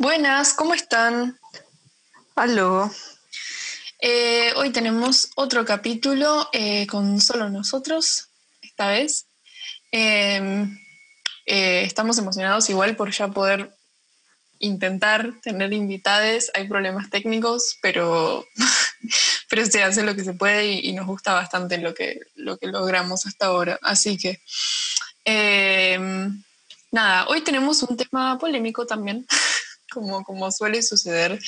Buenas, ¿cómo están? Aló. Eh, hoy tenemos otro capítulo eh, con solo nosotros, esta vez. Em, eh, estamos emocionados igual por ya poder intentar tener invitades. Hay problemas técnicos, pero, pero se hace lo que se puede y, y, nos gusta bastante lo que, lo que logramos hasta ahora. Así que, em, nada, hoy tenemos un tema polémico también. como, como suele suceder.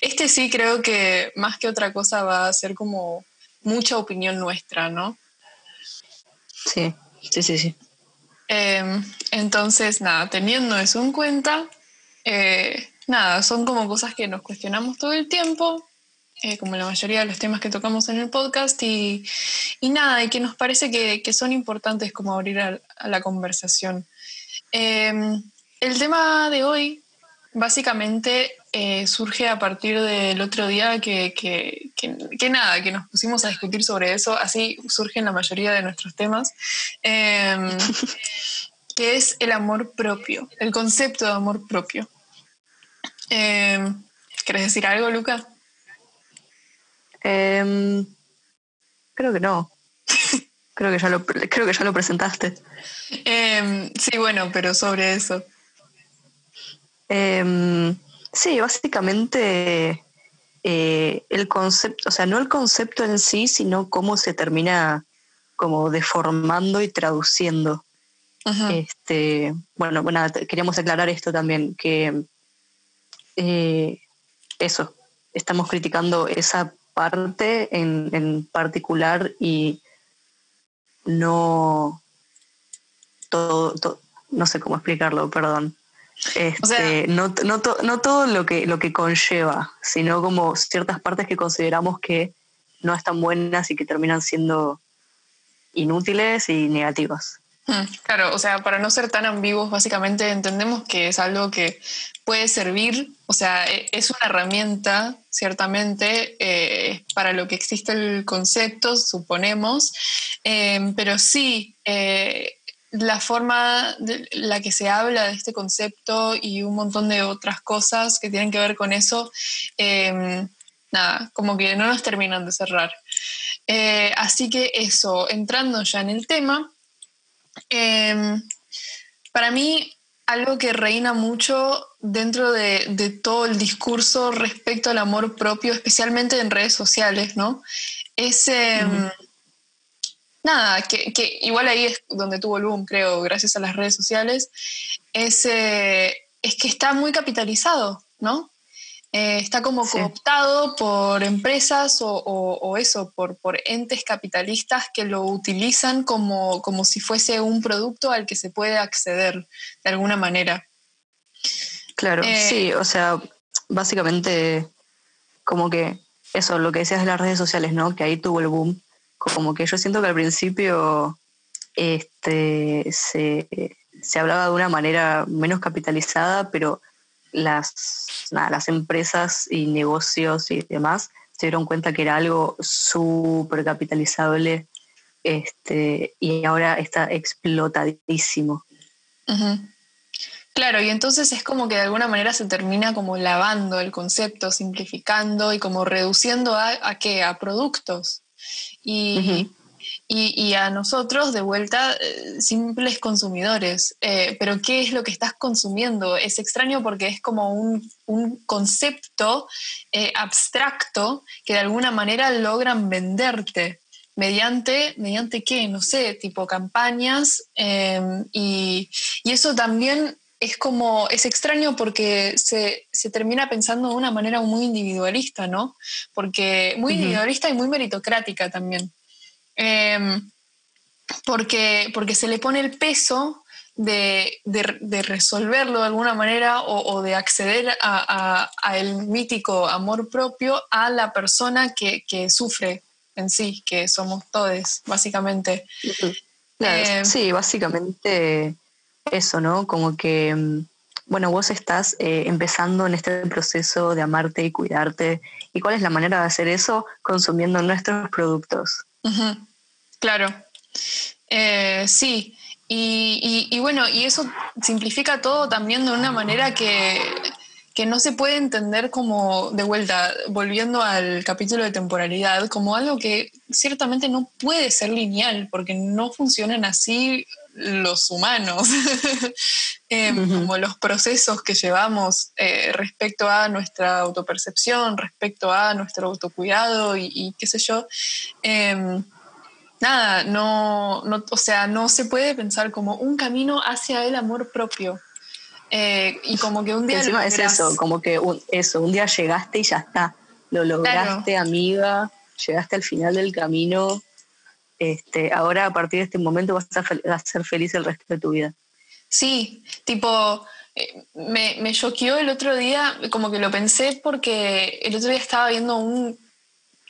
Este sí creo que más que otra cosa va a ser como mucha opinión nuestra, ¿no? Sí, sí, sí, sí. Eh, entonces, nada, teniendo eso en cuenta, eh, nada, son como cosas que nos cuestionamos todo el tiempo, eh, como la mayoría de los temas que tocamos en el podcast, y, y nada, y que nos parece que, que son importantes como abrir a, a la conversación. Eh, el tema de hoy básicamente eh, surge a partir del otro día que, que, que, que, nada, que nos pusimos a discutir sobre eso, así surgen la mayoría de nuestros temas, eh, que es el amor propio, el concepto de amor propio. Eh, ¿Querés decir algo, Luca? Em, creo que no. creo, que ya lo, creo que ya lo presentaste. Em, sí, bueno, pero sobre eso. Eh, sí, básicamente eh, el concepto, o sea, no el concepto en sí, sino cómo se termina como deformando y traduciendo. Ajá. Este, bueno, bueno, queríamos aclarar esto también, que eh, eso, estamos criticando esa parte en, en particular y no todo, todo, no sé cómo explicarlo, perdón. Este, o sea, no, no, to, no, todo lo que, lo que conlleva, sino como ciertas partes que consideramos que no están buenas y que terminan siendo inútiles y negativas. Hmm, claro, o sea, para no ser tan ambiguos, básicamente entendemos que es algo que puede servir, o sea, e, es una herramienta, ciertamente, eh, para lo que existe el concepto, suponemos, eh, pero sí, eh, la forma de la que se habla de este concepto y un montón de otras cosas que tienen que ver con eso, eh, nada, como que no nos terminan de cerrar. Eh, así que eso, entrando ya en el tema, eh, para mí algo que reina mucho dentro de, de, todo el discurso respecto al amor propio, especialmente en redes sociales, ¿no? Es... Mm nada, que, que, igual ahí es donde tuvo el boom, creo, gracias a las redes sociales, es, eh, es que está muy capitalizado, ¿no? Eh, está como sí. cooptado por empresas o, o, o, eso, por, por entes capitalistas que lo utilizan como, como si fuese un producto al que se puede acceder de alguna manera. Claro, eh, sí, o sea, básicamente como que eso, lo que decías de las redes sociales, ¿no? Que ahí tuvo el boom como que yo siento que al principio este, se, se hablaba de una manera menos capitalizada, pero las, nada, las empresas y negocios y demás se dieron cuenta que era algo súper capitalizable este, y ahora está explotadísimo. Claro, y entonces es como que de alguna manera se termina como lavando el concepto, simplificando y como reduciendo a, a qué, a productos. Y, y, y, a nosotros, de vuelta, eh, simples consumidores. Eh, pero ¿qué es lo que estás consumiendo? Es extraño porque es como un, un concepto eh, abstracto que de alguna manera logran venderte. Mediante, mediante qué, no sé, tipo campañas, y, y eso también es como, es extraño porque se, se, termina pensando de una manera muy individualista, ¿no? Porque muy uh -huh. individualista y muy meritocrática también. Eh, porque, porque se le pone el peso de, de, de resolverlo de alguna manera o, o de acceder a, a, a, el mítico amor propio a la persona que, que sufre en sí, que somos todos, básicamente. Uh -huh. claro, eh, sí, básicamente eso, ¿no? Como que, mm, bueno, vos estás eh, empezando en este proceso de amarte y cuidarte. ¿Y cuál es la manera de hacer eso? Consumiendo nuestros productos. Claro. Eh, sí. Y, y, y, bueno, y eso simplifica todo también de una manera que, que no se puede entender como, de vuelta, volviendo al capítulo de temporalidad, como algo que ciertamente no puede ser lineal, porque no funcionan así los humanos, em, como los procesos que llevamos eh, respecto a nuestra autopercepción, respecto a nuestro autocuidado y, qué sé yo. Em, nada, no, no, o sea, no se puede pensar como un camino hacia el amor propio. Eh, y como que un día... Encima es eso, como que un, eso, un día llegaste y ya está, lo lograste, amiga, llegaste al final del camino, este, ahora a partir de este momento vas a, ser feliz el resto de tu vida. Sí, tipo, eh, me, me choqueó el otro día, como que lo pensé porque el otro día estaba viendo un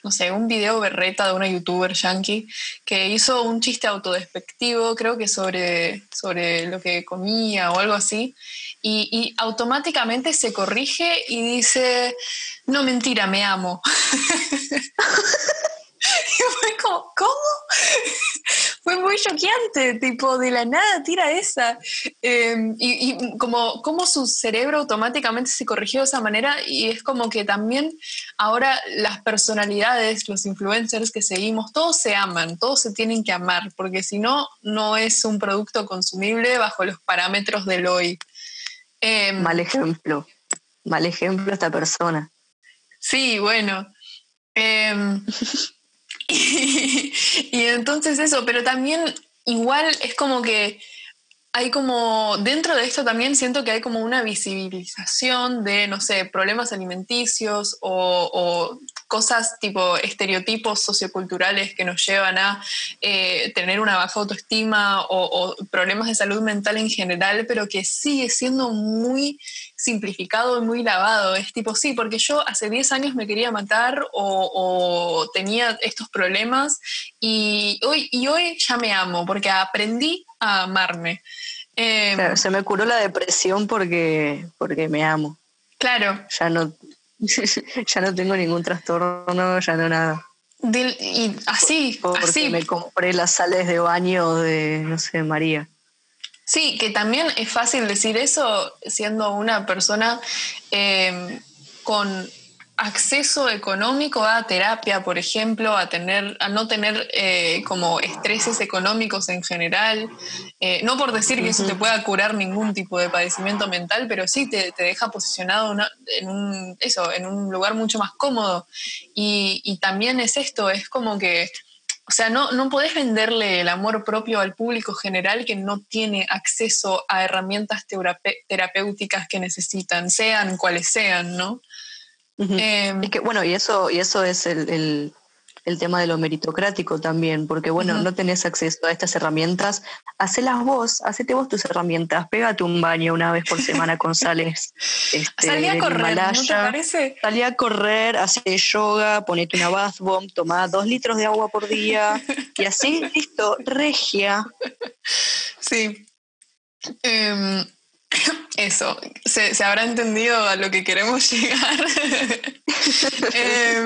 no sé, un video berreta de una youtuber yankee que hizo un chiste autodespectivo, creo que sobre, sobre lo que comía o algo así, y, y automáticamente se corrige y dice, no mentira, me amo. y fue como, ¿cómo? fue muy choqueante, tipo, de la nada tira esa. Em, y, como, como su cerebro automáticamente se corrigió de esa manera y es como que también ahora las personalidades, los influencers que seguimos, todos se aman, todos se tienen que amar, porque si no, no es un producto consumible bajo los parámetros del hoy. Em, mal ejemplo, mal ejemplo esta persona. Sí, bueno. Em, y, entonces eso, pero también igual es como que hay como, dentro de esto también siento que hay como una visibilización de, no sé, problemas alimenticios o, cosas tipo estereotipos socioculturales que nos llevan a eh, tener una baja autoestima o, problemas de salud mental en general, pero que sigue siendo muy simplificado y muy lavado. Es tipo, sí, porque yo hace 10 años me quería matar o, tenía estos problemas y hoy, y hoy ya me amo porque aprendí a amarme. Em, se me curó la depresión porque, porque me amo. Claro. Ya no, ya no tengo ningún trastorno, ya no nada. y así, porque me compré las sales de baño de, no sé, María. Sí, que también es fácil decir eso siendo una persona eh, con acceso económico a terapia, por ejemplo, a, tener, a no tener eh, como estreses económicos en general. Eh, no por decir que eso te pueda curar ningún tipo de padecimiento mental, pero sí te, deja posicionado en, un, eso, en un lugar mucho más cómodo. Y, y también es esto, es como que o sea, no, no podés venderle el amor propio al público general que no tiene acceso a herramientas terapéuticas que necesitan, sean cuales sean, ¿no? Em, es que, bueno, y eso, y eso es el, el tema de lo meritocrático también, porque bueno, no tenés acceso a estas herramientas, hacelas vos, hacete vos tus herramientas, pégate un baño una vez por semana con sales. Este, salí a correr, ¿no te parece? Salí a correr, hace yoga, ponete una bath bomb, toma dos litros de agua por día y así, listo, regia. Sí. Em, eso, se, habrá entendido a lo que queremos llegar. Em,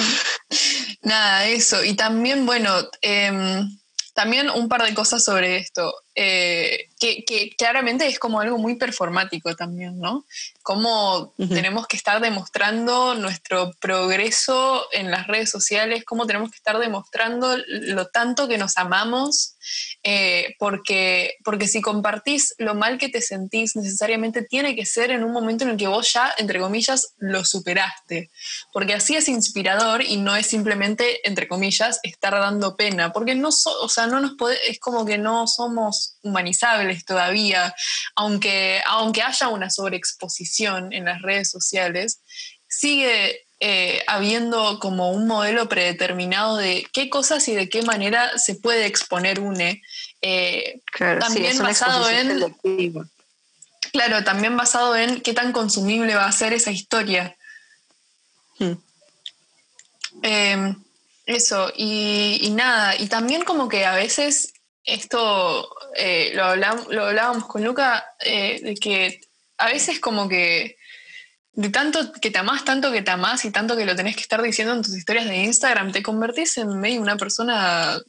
nada, eso. Y también, bueno, em, también un par de cosas sobre esto, eh, que, claramente es como algo muy performático también, ¿no? Cómo tenemos que estar demostrando nuestro progreso en las redes sociales, cómo tenemos que estar demostrando lo tanto que nos amamos, eh, porque, porque si compartís lo mal que te sentís, necesariamente tiene que ser en un momento en el que vos ya, entre comillas, lo superaste, porque así es inspirador y no es simplemente, entre comillas, estar dando pena, porque no, o sea, no nos puede, es como que no somos humanizables todavía, aunque, aunque haya una sobreexposición en las redes sociales, sigue eh, habiendo como un modelo predeterminado de qué cosas y de qué manera se puede exponer UNE. Eh, también basado en... Claro, también basado en qué tan consumible va a ser esa historia. Hmm. Em, eso, y, nada, y también como que a veces esto eh, lo, lo, hablábamos con Luca, eh, de que a veces como que de tanto que te amás, tanto que te amás y tanto que lo tenés que estar diciendo en tus historias de Instagram, te convertís en medio una persona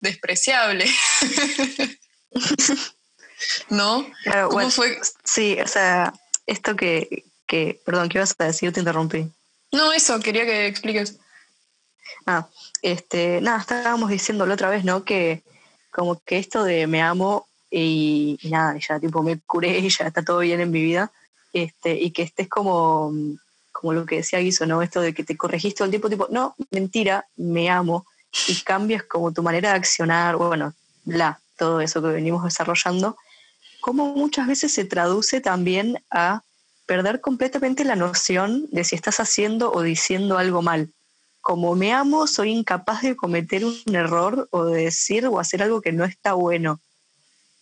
despreciable. ¿No? Claro, fue? Sí, o sea, esto que, que, perdón, ¿qué ibas a decir? Te interrumpí. No, eso, quería que expliques. Ah, este, nada, estábamos diciéndolo otra vez, ¿no? Que como que esto de me amo y, nada, ya tipo me curé y ya está todo bien en mi vida, este, y que estés como, como lo que decía Guiso, ¿no? Esto de que te corregiste todo el tiempo, tipo, no, mentira, me amo, y cambias como tu manera de accionar, bueno, bla, todo eso que venimos desarrollando, como muchas veces se traduce también a perder completamente la noción de si estás haciendo o diciendo algo mal. Como me amo, soy incapaz de cometer un error o de decir o hacer algo que no está bueno.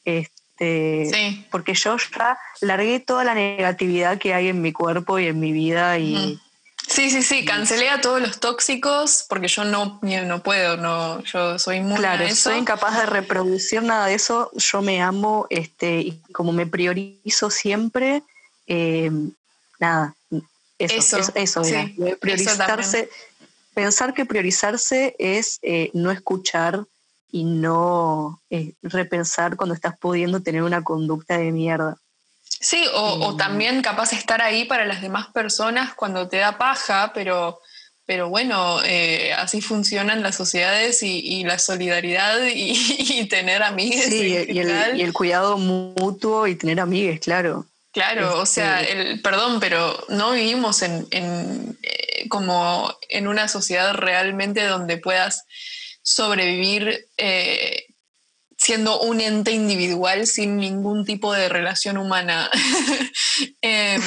Este, Porque yo ya largué toda la negatividad que hay en mi cuerpo y en mi vida y, Sí, sí, sí, cancelé a todos los tóxicos porque yo no, no puedo, no, yo soy muy Claro, soy incapaz de reproducir nada de eso, yo me amo, este, y como me priorizo siempre, eh, nada, eso, eso, priorizarse, pensar que priorizarse es eh, no escuchar y no eh, repensar cuando estás pudiendo tener una conducta de mierda. Sí, o, también capaz estar ahí para las demás personas cuando te da paja, pero, pero bueno, eh, así funcionan las sociedades y, la solidaridad y, tener amigues. Sí, y, el, cuidado mutuo y tener amigues, claro. Claro, o sea, este el, perdón, pero no vivimos en, eh, como en una sociedad realmente donde puedas sobrevivir eh, siendo un ente individual sin ningún tipo de relación humana. Em,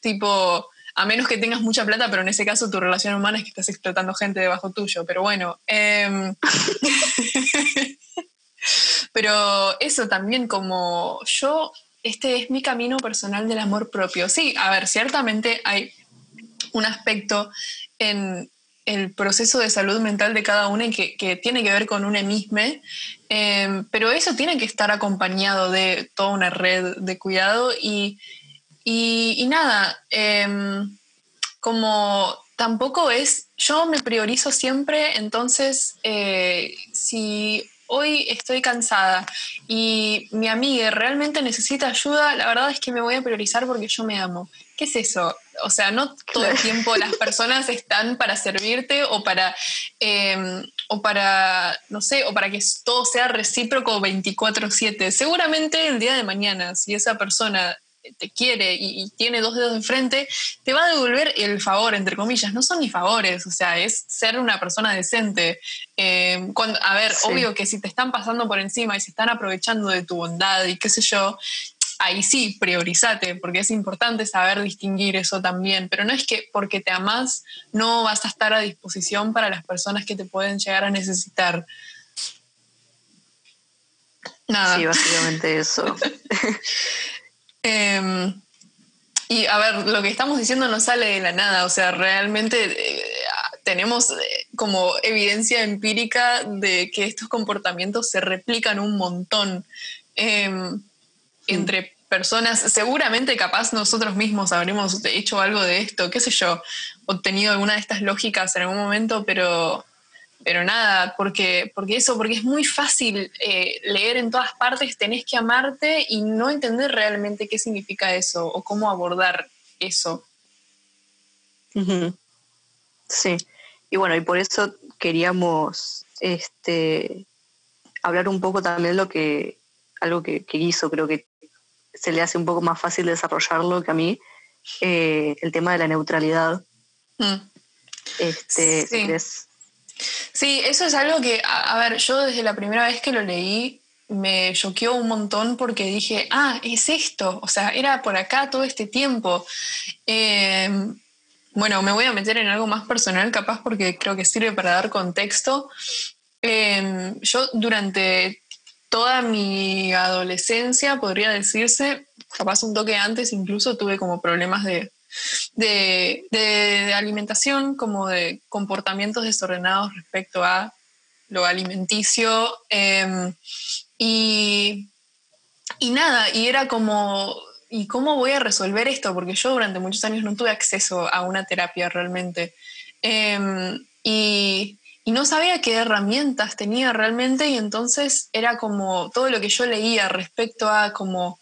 tipo, a menos que tengas mucha plata, pero en ese caso tu relación humana es que estás explotando gente debajo tuyo. Pero bueno. Em, pero eso también como yo, este es mi camino personal del amor propio. Sí, a ver, ciertamente hay un aspecto en el proceso de salud mental de cada uno que, que tiene que ver con un emisme, em, pero eso tiene que estar acompañado de toda una red de cuidado y, y, nada, em, como tampoco es, yo me priorizo siempre, entonces eh, si hoy estoy cansada y mi amiga realmente necesita ayuda, la verdad es que me voy a priorizar porque yo me amo. ¿Qué es eso? O sea, no todo el tiempo las personas están para servirte o para, em, o para, no sé, o para que todo sea recíproco 24/7. Seguramente el día de mañana, si esa persona te quiere y, tiene dos dedos enfrente, te va a devolver el favor, entre comillas. No son ni favores, o sea, es ser una persona decente. Em, cuando, a ver, obvio que si te están pasando por encima y se están aprovechando de tu bondad y qué sé yo, ahí sí, priorizate, porque es importante saber distinguir eso también, pero no es que porque te amas no vas a estar a disposición para las personas que te pueden llegar a necesitar. Nada. Sí, básicamente eso. Em, y a ver, lo que estamos diciendo no sale de la nada, o sea, realmente eh, tenemos eh, como evidencia empírica de que estos comportamientos se replican un montón. Em, entre personas, seguramente capaz nosotros mismos habremos hecho algo de esto, qué sé yo, obtenido alguna de estas lógicas en algún momento, pero, pero nada, porque, porque eso, porque es muy fácil eh, leer en todas partes, tenés que amarte y no entender realmente qué significa eso o cómo abordar eso. Sí, y bueno, y por eso queríamos este, hablar un poco también lo que, algo que, que hizo, creo que se le hace un poco más fácil desarrollarlo que a mí, eh, el tema de la neutralidad. Mm. Este, sí. Eso es algo que, a, ver, yo desde la primera vez que lo leí me choqueó un montón porque dije, ah, es esto, o sea, era por acá todo este tiempo. Em, bueno, me voy a meter en algo más personal, capaz porque creo que sirve para dar contexto. Em, yo durante toda mi adolescencia, podría decirse, capaz un toque antes, incluso tuve como problemas de, de, alimentación, como de comportamientos desordenados respecto a lo alimenticio. Em, y, y nada, y era como, ¿y cómo voy a resolver esto? Porque yo durante muchos años no tuve acceso a una terapia realmente. Em, y, y no sabía qué herramientas tenía realmente y entonces era como todo lo que yo leía respecto a como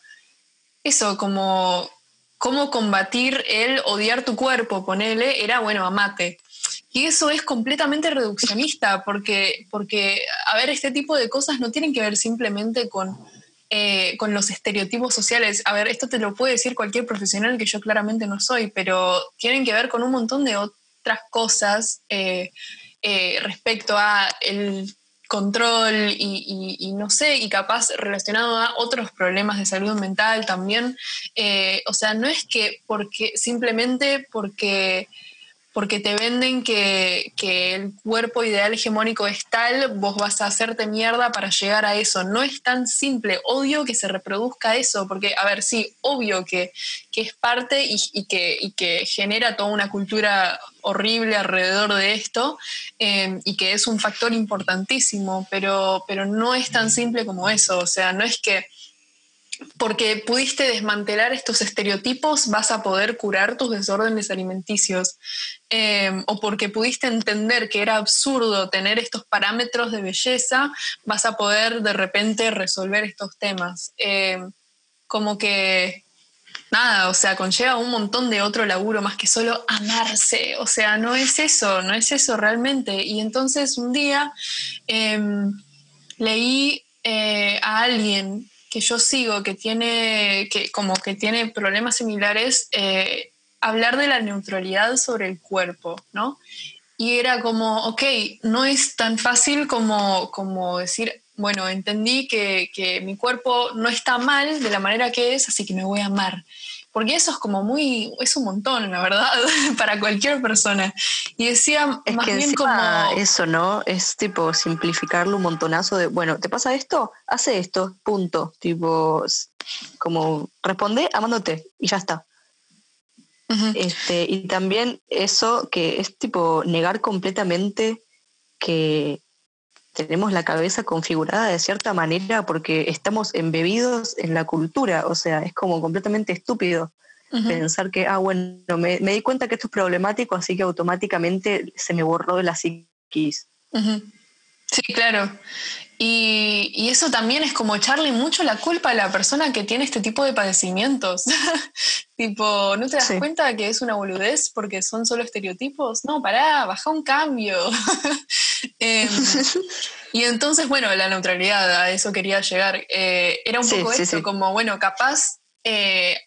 eso, como cómo combatir el odiar tu cuerpo, ponele, era, bueno, amate. Y eso es completamente reduccionista, porque, porque, a ver, este tipo de cosas no tienen que ver simplemente con, eh, con los estereotipos sociales. A ver, esto te lo puede decir cualquier profesional que yo claramente no soy, pero tienen que ver con un montón de otras cosas eh, eh, respecto a el control y, no sé, y capaz relacionado a otros problemas de salud mental también. Eh, o sea, no es que porque simplemente porque porque te venden que, el cuerpo ideal hegemónico es tal, vos vas a hacerte mierda para llegar a eso. No es tan simple. Odio que se reproduzca eso, porque, a ver, sí, obvio que, es parte y, que, que, genera toda una cultura horrible alrededor de esto eh, y que es un factor importantísimo, pero, pero no es tan simple como eso. O sea, no es que porque pudiste desmantelar estos estereotipos, vas a poder curar tus desórdenes alimenticios. Eh, o porque pudiste entender que era absurdo tener estos parámetros de belleza, vas a poder de repente resolver estos temas. Eh, como que, nada, o sea, conlleva un montón de otro laburo más que solo amarse. O sea, no es eso, no es eso realmente. Y entonces un día em, leí eh, a alguien que yo sigo que tiene, que como que tiene problemas similares, hablar de la neutralidad sobre el cuerpo, ¿no? Y era como, ok, no es tan fácil como, como decir, bueno, entendí que, que mi cuerpo no está mal de la manera que es, así que me voy a amar porque eso es como muy, es un montón, la verdad, para cualquier persona. Y decía es más que bien como... Eso, ¿no? Es tipo simplificarlo un montonazo de, bueno, ¿te pasa esto? Hace esto, punto. Tipo, como responde amándote y ya está. Este, y también eso que es tipo negar completamente que tenemos la cabeza configurada de cierta manera porque estamos embebidos en la cultura, o sea, es como completamente estúpido pensar que, ah, bueno, me, di cuenta que esto es problemático, así que automáticamente se me borró de la psiquis. Sí, claro. Y, eso también es como echarle mucho la culpa a la persona que tiene este tipo de padecimientos. tipo, ¿no te das cuenta que es una boludez porque son solo estereotipos? No, pará, baja un cambio. Em, y entonces, bueno, la neutralidad, a eso quería llegar. Eh, era un poco esto, como, bueno, capaz eh,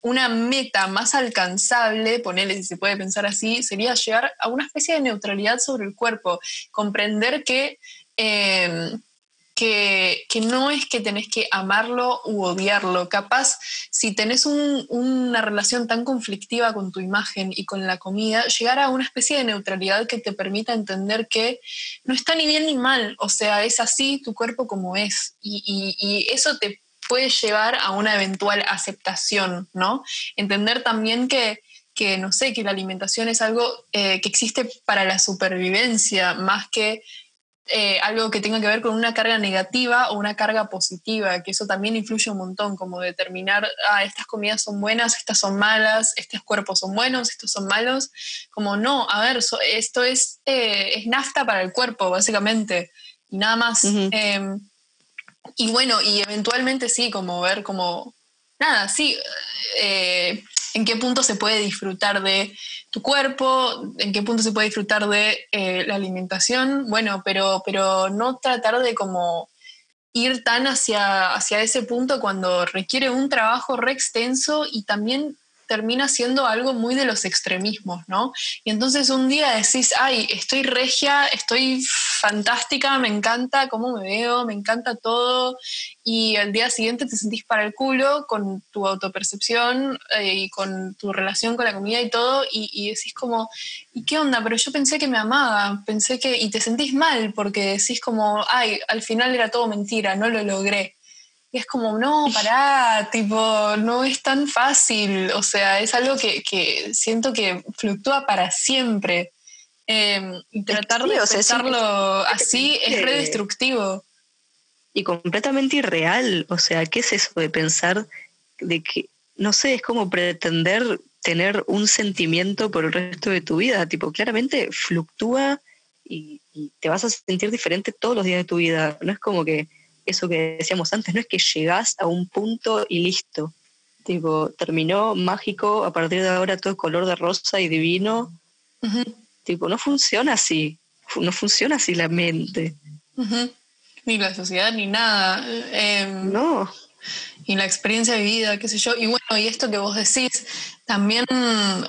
una meta más alcanzable, ponerle si se puede pensar así, sería llegar a una especie de neutralidad sobre el cuerpo, comprender que em, que, no es que tenés que amarlo u odiarlo. Capaz, si tenés una relación tan conflictiva con tu imagen y con la comida, llegar a una especie de neutralidad que te permita entender que no está ni bien ni mal. O sea, es así tu cuerpo como es. Y, eso te puede llevar a una eventual aceptación, ¿no? Entender también que que no sé, que la alimentación es algo eh, que existe para la supervivencia, más que eh, algo que tenga que ver con una carga negativa o una carga positiva, que eso también influye un montón, como determinar, ah, estas comidas son buenas, estas son malas, estos cuerpos son buenos, estos son malos, como no, a ver, esto es, eh, es nafta para el cuerpo, básicamente, y nada más. Em, y bueno, y eventualmente sí, como ver como, nada, sí, eh, en qué punto se puede disfrutar de tu cuerpo, en qué punto se puede disfrutar de eh, la alimentación, bueno, pero, pero no tratar de como ir tan hacia, hacia ese punto cuando requiere un trabajo re extenso y también termina siendo algo muy de los extremismos, ¿no? Y entonces un día decís, ay, estoy regia, estoy fantástica, me encanta cómo me veo, me encanta todo, y al día siguiente te sentís para el culo con tu autopercepción eh, y con tu relación con la comida y todo, y, decís como, ¿y qué onda? Pero yo pensé que me amaba, pensé que, y te sentís mal porque decís como, ay, al final era todo mentira, no lo logré. Y es como, no, pará, tipo, no es tan fácil. O sea, es algo que, siento que fluctúa para siempre. Y tratar de pensarlo así es redestructivo. Y completamente irreal. O sea, ¿qué es eso de pensar de que, no sé, es como pretender tener un sentimiento por el resto de tu vida? Tipo, claramente fluctúa y te vas a sentir diferente todos los días de tu vida. No es como que eso que decíamos antes, no es que llegás a un punto y listo. tipo, terminó mágico, a partir de ahora todo es color de rosa y divino. Tipo, no funciona así, no funciona así la mente. Ni la sociedad, ni nada. Em, no. Y la experiencia de vida, qué sé yo. Y bueno, y esto que vos decís también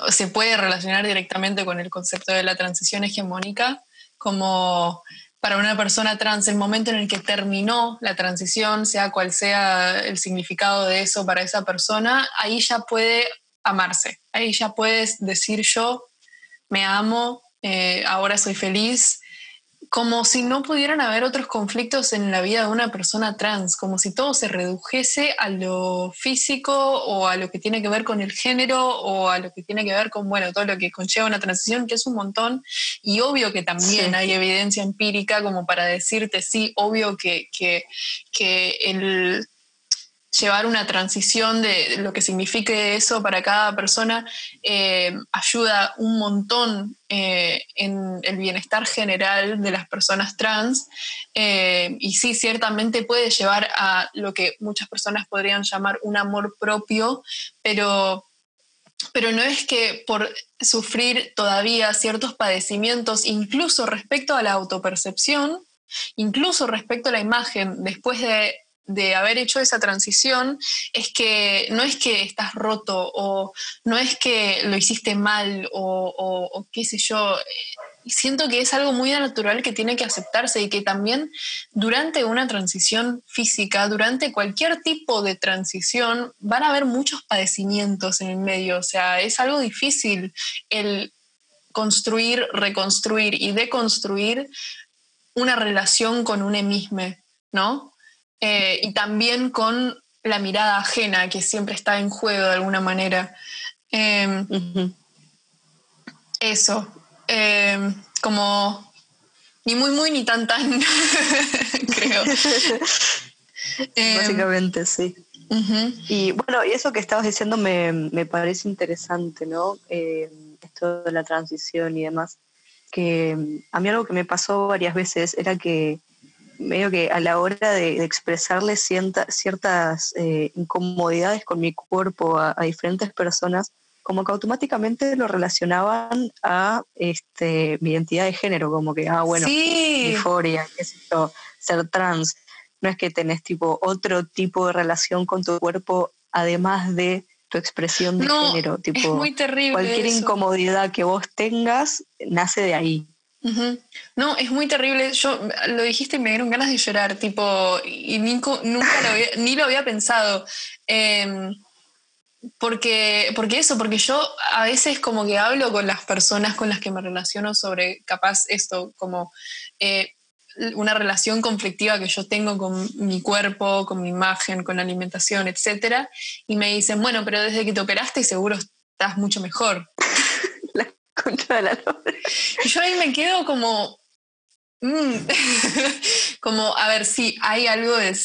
se puede relacionar directamente con el concepto de la transición hegemónica, como para una persona trans, el momento en el que terminó la transición, sea cual sea el significado de eso para esa persona, ahí ya puede amarse, ahí ya puedes decir yo me amo, eh, ahora soy feliz, como si no pudieran haber otros conflictos en la vida de una persona trans, como si todo se redujese a lo físico o a lo que tiene que ver con el género o a lo que tiene que ver con, bueno, todo lo que conlleva una transición, que es un montón. Y obvio que también hay evidencia empírica como para decirte, sí, obvio que, que, que el llevar una transición de lo que signifique eso para cada persona eh, ayuda un montón eh, en el bienestar general de las personas trans eh, y sí, ciertamente puede llevar a lo que muchas personas podrían llamar un amor propio, pero, pero no es que por sufrir todavía ciertos padecimientos, incluso respecto a la autopercepción, incluso respecto a la imagen, después de de haber hecho esa transición es que no es que estás roto o no es que lo hiciste mal o, qué sé yo. Siento que es algo muy natural que tiene que aceptarse y que también durante una transición física, durante cualquier tipo de transición, van a haber muchos padecimientos en el medio. O sea, es algo difícil el construir, reconstruir y deconstruir una relación con un emisme, ¿no? Eh, y también con la mirada ajena que siempre está en juego de alguna manera. Em, eso, em, como ni muy muy ni tan tan, creo. Em, Básicamente, sí. Y bueno, y eso que estabas diciendo me, me parece interesante, ¿no? esto de la transición y demás. Que a mí algo que me pasó varias veces era que medio que a la hora de, expresarle ciertas eh, incomodidades con mi cuerpo a, diferentes personas, como que automáticamente lo relacionaban a este, mi identidad de género, como que, ah, bueno, sí. euforia, qué sé yo, ser trans. No es que tenés tipo otro tipo de relación con tu cuerpo además de tu expresión de género. Tipo, es muy terrible. Cualquier incomodidad que vos tengas nace de ahí. No, es muy terrible. Yo lo dijiste y me dieron ganas de llorar, tipo, y nunca ni lo había pensado. Em, porque, porque eso, porque yo a veces como que hablo con las personas con las que me relaciono sobre capaz esto, como eh, una relación conflictiva que yo tengo con mi cuerpo, con mi imagen, con la alimentación, etc. Y me dicen, bueno, pero desde que te operaste seguro estás mucho mejor. Contra la Y yo ahí me quedo como, mm, como, a ver, si hay algo de,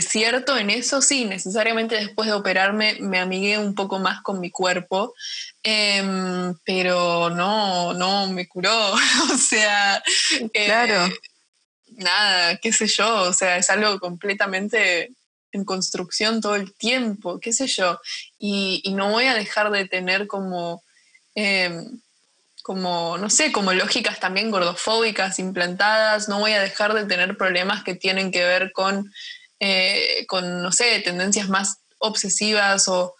cierto en eso, sí, necesariamente después de operarme me amigué un poco más con mi cuerpo, em, pero no, no, me curó, o sea... Eh, claro. nada, qué sé yo, o sea, es algo completamente en construcción todo el tiempo, qué sé yo, y, y no voy a dejar de tener como Em, como, no sé, como lógicas también gordofóbicas implantadas, no voy a dejar de tener problemas que tienen que ver con, eh, con no sé, tendencias más obsesivas o,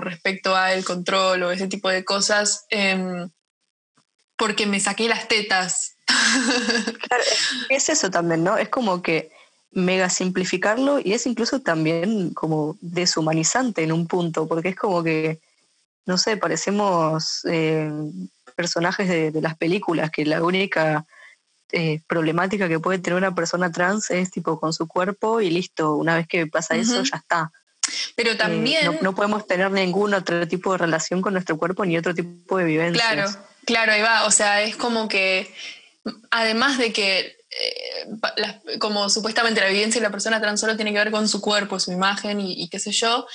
respecto al control o ese tipo de cosas, em, porque me saqué las tetas. Claro, es eso también, ¿no? Es como que mega simplificarlo y es incluso también como deshumanizante en un punto, porque es como que no sé, parecemos eh, personajes de, las películas, que la única eh, problemática que puede tener una persona trans es tipo con su cuerpo y listo, una vez que pasa eso ya está. Pero eh, también... no, podemos tener ningún otro tipo de relación con nuestro cuerpo ni otro tipo de vivencia. Claro, claro, ahí va. O sea, es como que, además de que como supuestamente la vivencia de la persona trans solo tiene que ver con su cuerpo, su imagen y, qué sé yo,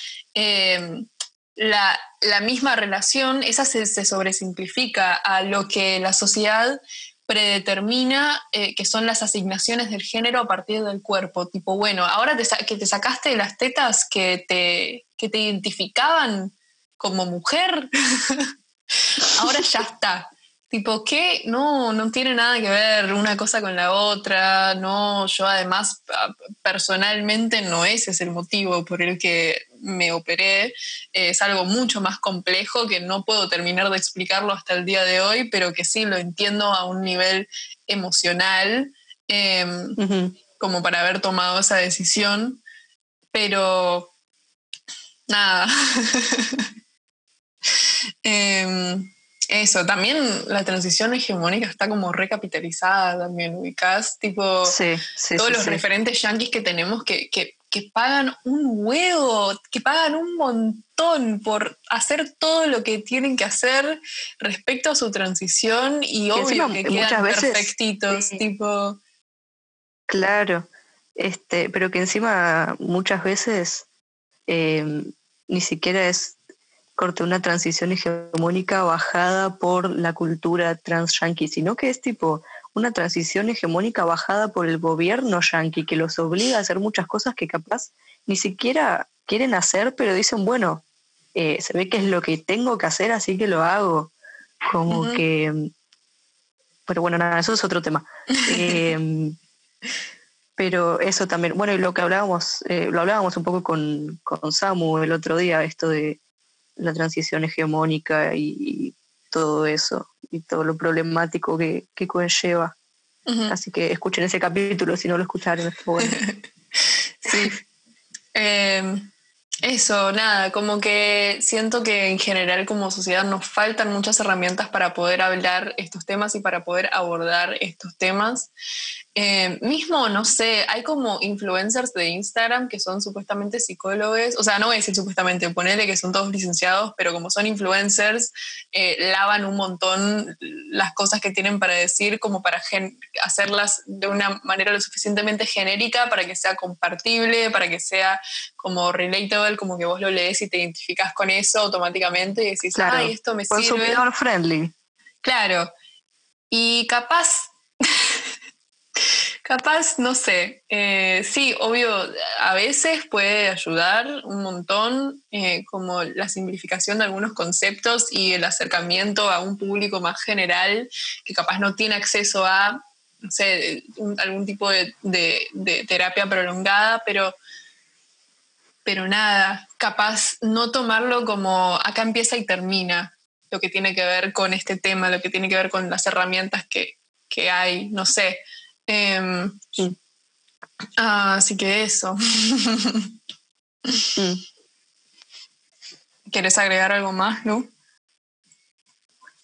la, misma relación, esa se, sobresimplifica a lo que la sociedad predetermina eh, que son las asignaciones del género a partir del cuerpo. Tipo, bueno, ahora que te sacaste las tetas que te, que te identificaban como mujer, ahora ya está. Tipo, que no, no tiene nada que ver una cosa con la otra, no, yo además personalmente no ese es el motivo por el que me operé, es algo mucho más complejo que no puedo terminar de explicarlo hasta el día de hoy, pero que sí lo entiendo a un nivel emocional, em, como para haber tomado esa decisión, pero nada. Em, eso, también la transición hegemónica está como recapitalizada también, ubicás, tipo todos los referentes yanquis que tenemos que, pagan un huevo, que pagan un montón por hacer todo lo que tienen que hacer respecto a su transición y obvio que quedan perfectitos, tipo... Claro, este, pero que encima muchas veces em, ni siquiera es corte una transición hegemónica bajada por la cultura trans yankee, sino que es tipo una transición hegemónica bajada por el gobierno yankee que los obliga a hacer muchas cosas que capaz ni siquiera quieren hacer, pero dicen, bueno, eh, se ve que es lo que tengo que hacer, así que lo hago. Como que... Pero bueno, nada, eso es otro tema. Em, pero eso también, bueno, y lo que hablábamos, eh, lo hablábamos un poco con, con Samu el otro día, esto de la transición hegemónica y, todo eso, y todo lo problemático que, que conlleva. Así que escuchen ese capítulo si no lo escucharon. Bueno. sí. Em, eso, nada, como que siento que en general como sociedad nos faltan muchas herramientas para poder hablar estos temas y para poder abordar estos temas. Eh, mismo, no sé, hay como influencers de Instagram que son supuestamente psicólogos, o sea, no voy a decir supuestamente, ponele que son todos licenciados, pero como son influencers, eh, lavan un montón las cosas que tienen para decir como para hacerlas de una manera lo suficientemente genérica para que sea compartible, para que sea como relatable, como que vos lo lees y te identificas con eso automáticamente y decís, ay, esto me sirve. Consumidor friendly. Claro. Y capaz Capaz, no sé. Eh, sí, obvio, a veces puede ayudar un montón, eh, como la simplificación de algunos conceptos y el acercamiento a un público más general que capaz no tiene acceso a, no sé, algún tipo de, terapia prolongada, pero, pero nada, capaz no tomarlo como acá empieza y termina lo que tiene que ver con este tema, lo que tiene que ver con las herramientas que, que hay, no sé Em, así que eso. Mm. ¿Quieres agregar algo más, Lu?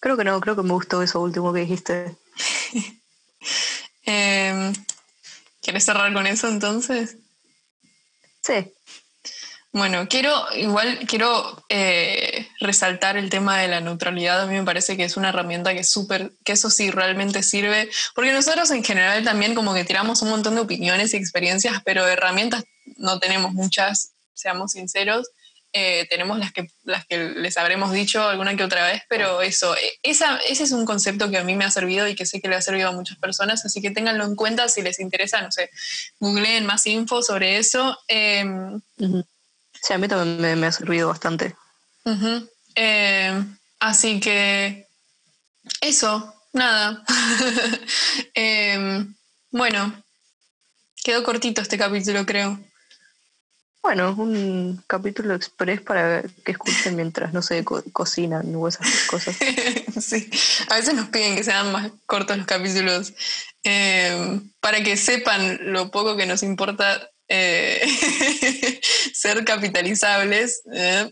Creo que no, creo que me gustó eso último que dijiste. Em, ¿Quieres cerrar con eso entonces? Sí. Bueno, quiero, igual quiero eh, resaltar el tema de la neutralidad. A mí me parece que es una herramienta que súper, que eso sí realmente sirve, porque nosotros en general también como que tiramos un montón de opiniones y experiencias, pero herramientas no tenemos muchas, seamos sinceros. Eh, tenemos las que, las que les habremos dicho alguna que otra vez, pero eso, e, esa, ese es un concepto que a mí me ha servido y que sé que le ha servido a muchas personas, así que ténganlo en cuenta si les interesa, no sé, googleen más info sobre eso. Em, Sí, a mí también me, ha servido bastante. Eh, así que eso, nada. Em, bueno, quedó cortito este capítulo, creo. Bueno, un capítulo express para que escuchen mientras, no sé, cocinan o esas cosas. sí, a veces nos piden que sean más cortos los capítulos em, para que sepan lo poco que nos importa eh, ser capitalizables, ¿eh?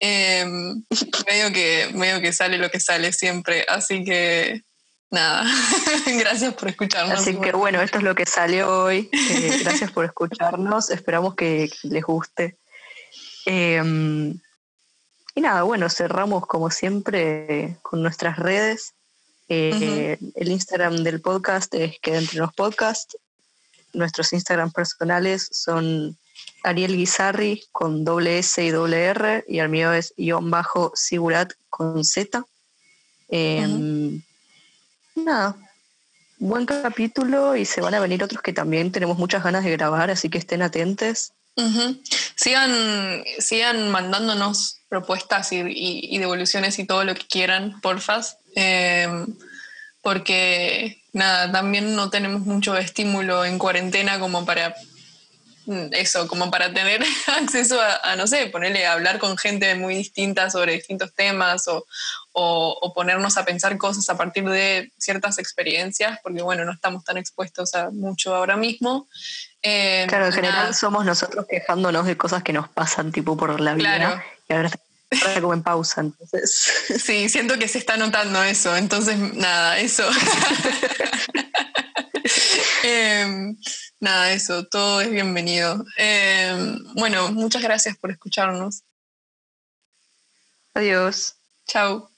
em, medio, que, medio que sale lo que sale siempre. Así que nada, gracias por escucharnos. Así que bueno, esto es lo que salió hoy. Eh, gracias por escucharnos. Esperamos que les guste. Em, y nada, bueno, cerramos como siempre con nuestras redes. El Instagram del podcast es Queda entre los podcasts nuestros Instagram personales son Ariel Guizarri con doble S y doble R y el mío es guion bajo Sigurat con Z. Em, nada, buen capítulo y se van a venir otros que también tenemos muchas ganas de grabar, así que estén atentos. sigan, sigan mandándonos propuestas y, devoluciones y todo lo que quieran, porfas, em, porque nada, también no tenemos mucho estímulo en cuarentena como para Mm, eso, como para tener acceso a, no sé, ponerle a hablar con gente muy distinta sobre distintos temas o, ponernos a pensar cosas a partir de ciertas experiencias, porque bueno, no estamos tan expuestos a mucho ahora mismo. Eh, claro, en general somos nosotros quejándonos de cosas que nos pasan tipo por la vida y ahora está como en pausa, entonces. Sí, siento que se está notando eso, entonces nada, eso. Em, nada, eso, todo es bienvenido. Em, bueno, muchas gracias por escucharnos. Adiós. Chao.